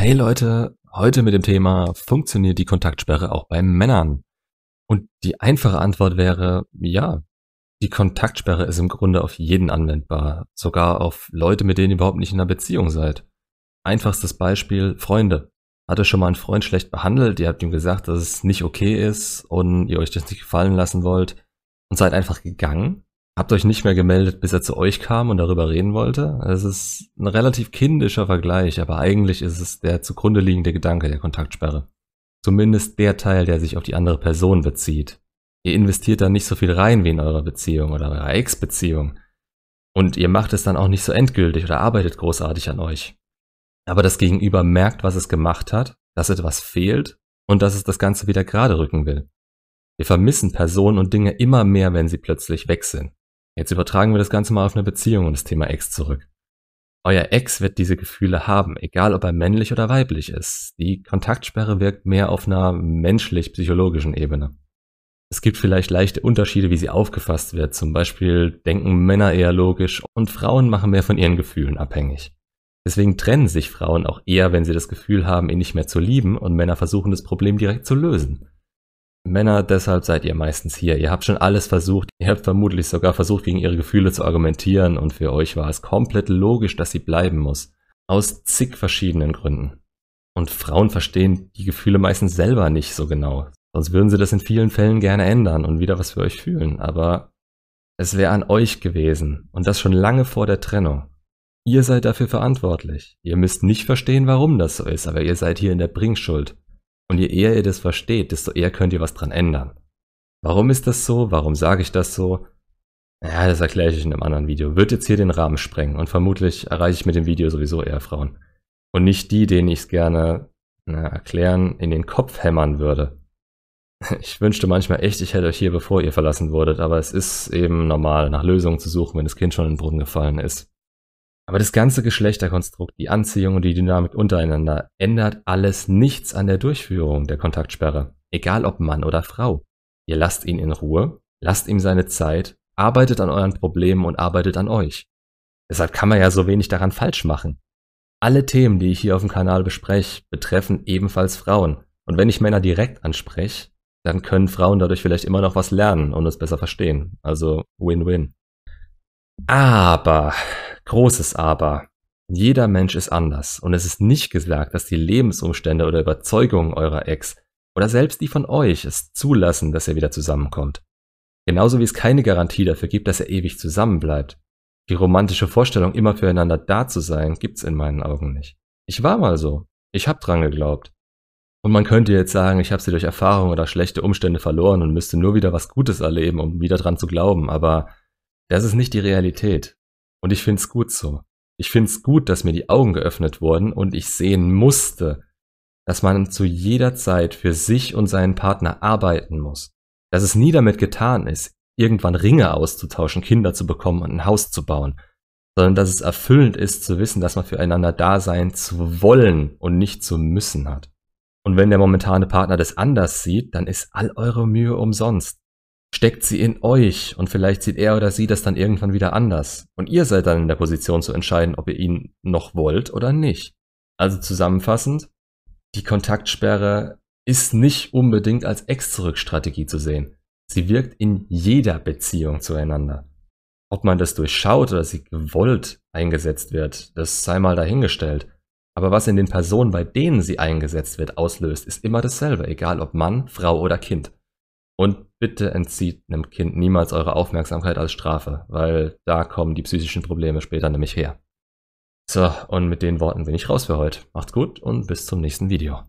Hey Leute, heute mit dem Thema, funktioniert die Kontaktsperre auch bei Männern? Und die einfache Antwort wäre, ja, die Kontaktsperre ist im Grunde auf jeden anwendbar, sogar auf Leute, mit denen ihr überhaupt nicht in einer Beziehung seid. Einfachstes Beispiel, Freunde. Hatte schon mal einen Freund schlecht behandelt, ihr habt ihm gesagt, dass es nicht okay ist und ihr euch das nicht gefallen lassen wollt und seid einfach gegangen? Habt euch nicht mehr gemeldet, bis er zu euch kam und darüber reden wollte? Es ist ein relativ kindischer Vergleich, aber eigentlich ist es der zugrunde liegende Gedanke der Kontaktsperre. Zumindest der Teil, der sich auf die andere Person bezieht. Ihr investiert da nicht so viel rein wie in eurer Beziehung oder eurer Ex-Beziehung. Und ihr macht es dann auch nicht so endgültig oder arbeitet großartig an euch. Aber das Gegenüber merkt, was es gemacht hat, dass etwas fehlt und dass es das Ganze wieder gerade rücken will. Wir vermissen Personen und Dinge immer mehr, wenn sie plötzlich weg sind. Jetzt übertragen wir das Ganze mal auf eine Beziehung und das Thema Ex zurück. Euer Ex wird diese Gefühle haben, egal ob er männlich oder weiblich ist. Die Kontaktsperre wirkt mehr auf einer menschlich-psychologischen Ebene. Es gibt vielleicht leichte Unterschiede, wie sie aufgefasst wird. Zum Beispiel denken Männer eher logisch und Frauen machen mehr von ihren Gefühlen abhängig. Deswegen trennen sich Frauen auch eher, wenn sie das Gefühl haben, ihn nicht mehr zu lieben und Männer versuchen das Problem direkt zu lösen. Männer, deshalb seid ihr meistens hier. Ihr habt schon alles versucht. Ihr habt vermutlich sogar versucht, gegen ihre Gefühle zu argumentieren und für euch war es komplett logisch, dass sie bleiben muss. Aus zig verschiedenen Gründen. Und Frauen verstehen die Gefühle meistens selber nicht so genau. Sonst würden sie das in vielen Fällen gerne ändern und wieder was für euch fühlen. Aber es wäre an euch gewesen. Und das schon lange vor der Trennung. Ihr seid dafür verantwortlich. Ihr müsst nicht verstehen, warum das so ist, aber ihr seid hier in der Bringschuld. Und je eher ihr das versteht, desto eher könnt ihr was dran ändern. Warum ist das so? Warum sage ich das so? Ja, das erkläre ich in einem anderen Video. Wird jetzt hier den Rahmen sprengen und vermutlich erreiche ich mit dem Video sowieso eher Frauen. Und nicht die, denen ich es gerne na, erklären, in den Kopf hämmern würde. Ich wünschte manchmal echt, ich hätte euch hier bevor ihr verlassen wurdet, aber es ist eben normal, nach Lösungen zu suchen, wenn das Kind schon in den Brunnen gefallen ist. Aber das ganze Geschlechterkonstrukt, die Anziehung und die Dynamik untereinander ändert alles nichts an der Durchführung der Kontaktsperre. Egal ob Mann oder Frau. Ihr lasst ihn in Ruhe, lasst ihm seine Zeit, arbeitet an euren Problemen und arbeitet an euch. Deshalb kann man ja so wenig daran falsch machen. Alle Themen, die ich hier auf dem Kanal bespreche, betreffen ebenfalls Frauen. Und wenn ich Männer direkt anspreche, dann können Frauen dadurch vielleicht immer noch was lernen und es besser verstehen. Also Win-Win. Aber Großes Aber. Jeder Mensch ist anders und es ist nicht gesagt, dass die Lebensumstände oder Überzeugungen eurer Ex oder selbst die von euch es zulassen, dass er wieder zusammenkommt. Genauso wie es keine Garantie dafür gibt, dass er ewig zusammenbleibt. Die romantische Vorstellung, immer füreinander da zu sein, gibt's in meinen Augen nicht. Ich war mal so. Ich hab dran geglaubt. Und man könnte jetzt sagen, ich habe sie durch Erfahrung oder schlechte Umstände verloren und müsste nur wieder was Gutes erleben, um wieder dran zu glauben, aber das ist nicht die Realität. Und ich find's gut so. Ich find's gut, dass mir die Augen geöffnet wurden und ich sehen musste, dass man zu jeder Zeit für sich und seinen Partner arbeiten muss. Dass es nie damit getan ist, irgendwann Ringe auszutauschen, Kinder zu bekommen und ein Haus zu bauen, sondern dass es erfüllend ist zu wissen, dass man füreinander da sein zu wollen und nicht zu müssen hat. Und wenn der momentane Partner das anders sieht, dann ist all eure Mühe umsonst steckt sie in euch und vielleicht sieht er oder sie das dann irgendwann wieder anders. Und ihr seid dann in der Position zu entscheiden, ob ihr ihn noch wollt oder nicht. Also zusammenfassend, die Kontaktsperre ist nicht unbedingt als Ex-Zurück-Strategie zu sehen. Sie wirkt in jeder Beziehung zueinander. Ob man das durchschaut oder sie gewollt eingesetzt wird, das sei mal dahingestellt. Aber was in den Personen, bei denen sie eingesetzt wird, auslöst, ist immer dasselbe, egal ob Mann, Frau oder Kind. Und bitte entzieht einem Kind niemals eure Aufmerksamkeit als Strafe, weil da kommen die psychischen Probleme später nämlich her. So, und mit den Worten bin ich raus für heute. Macht's gut und bis zum nächsten Video.